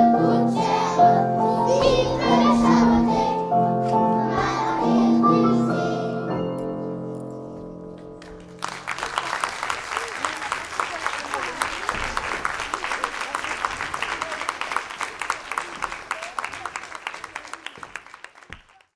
Oh.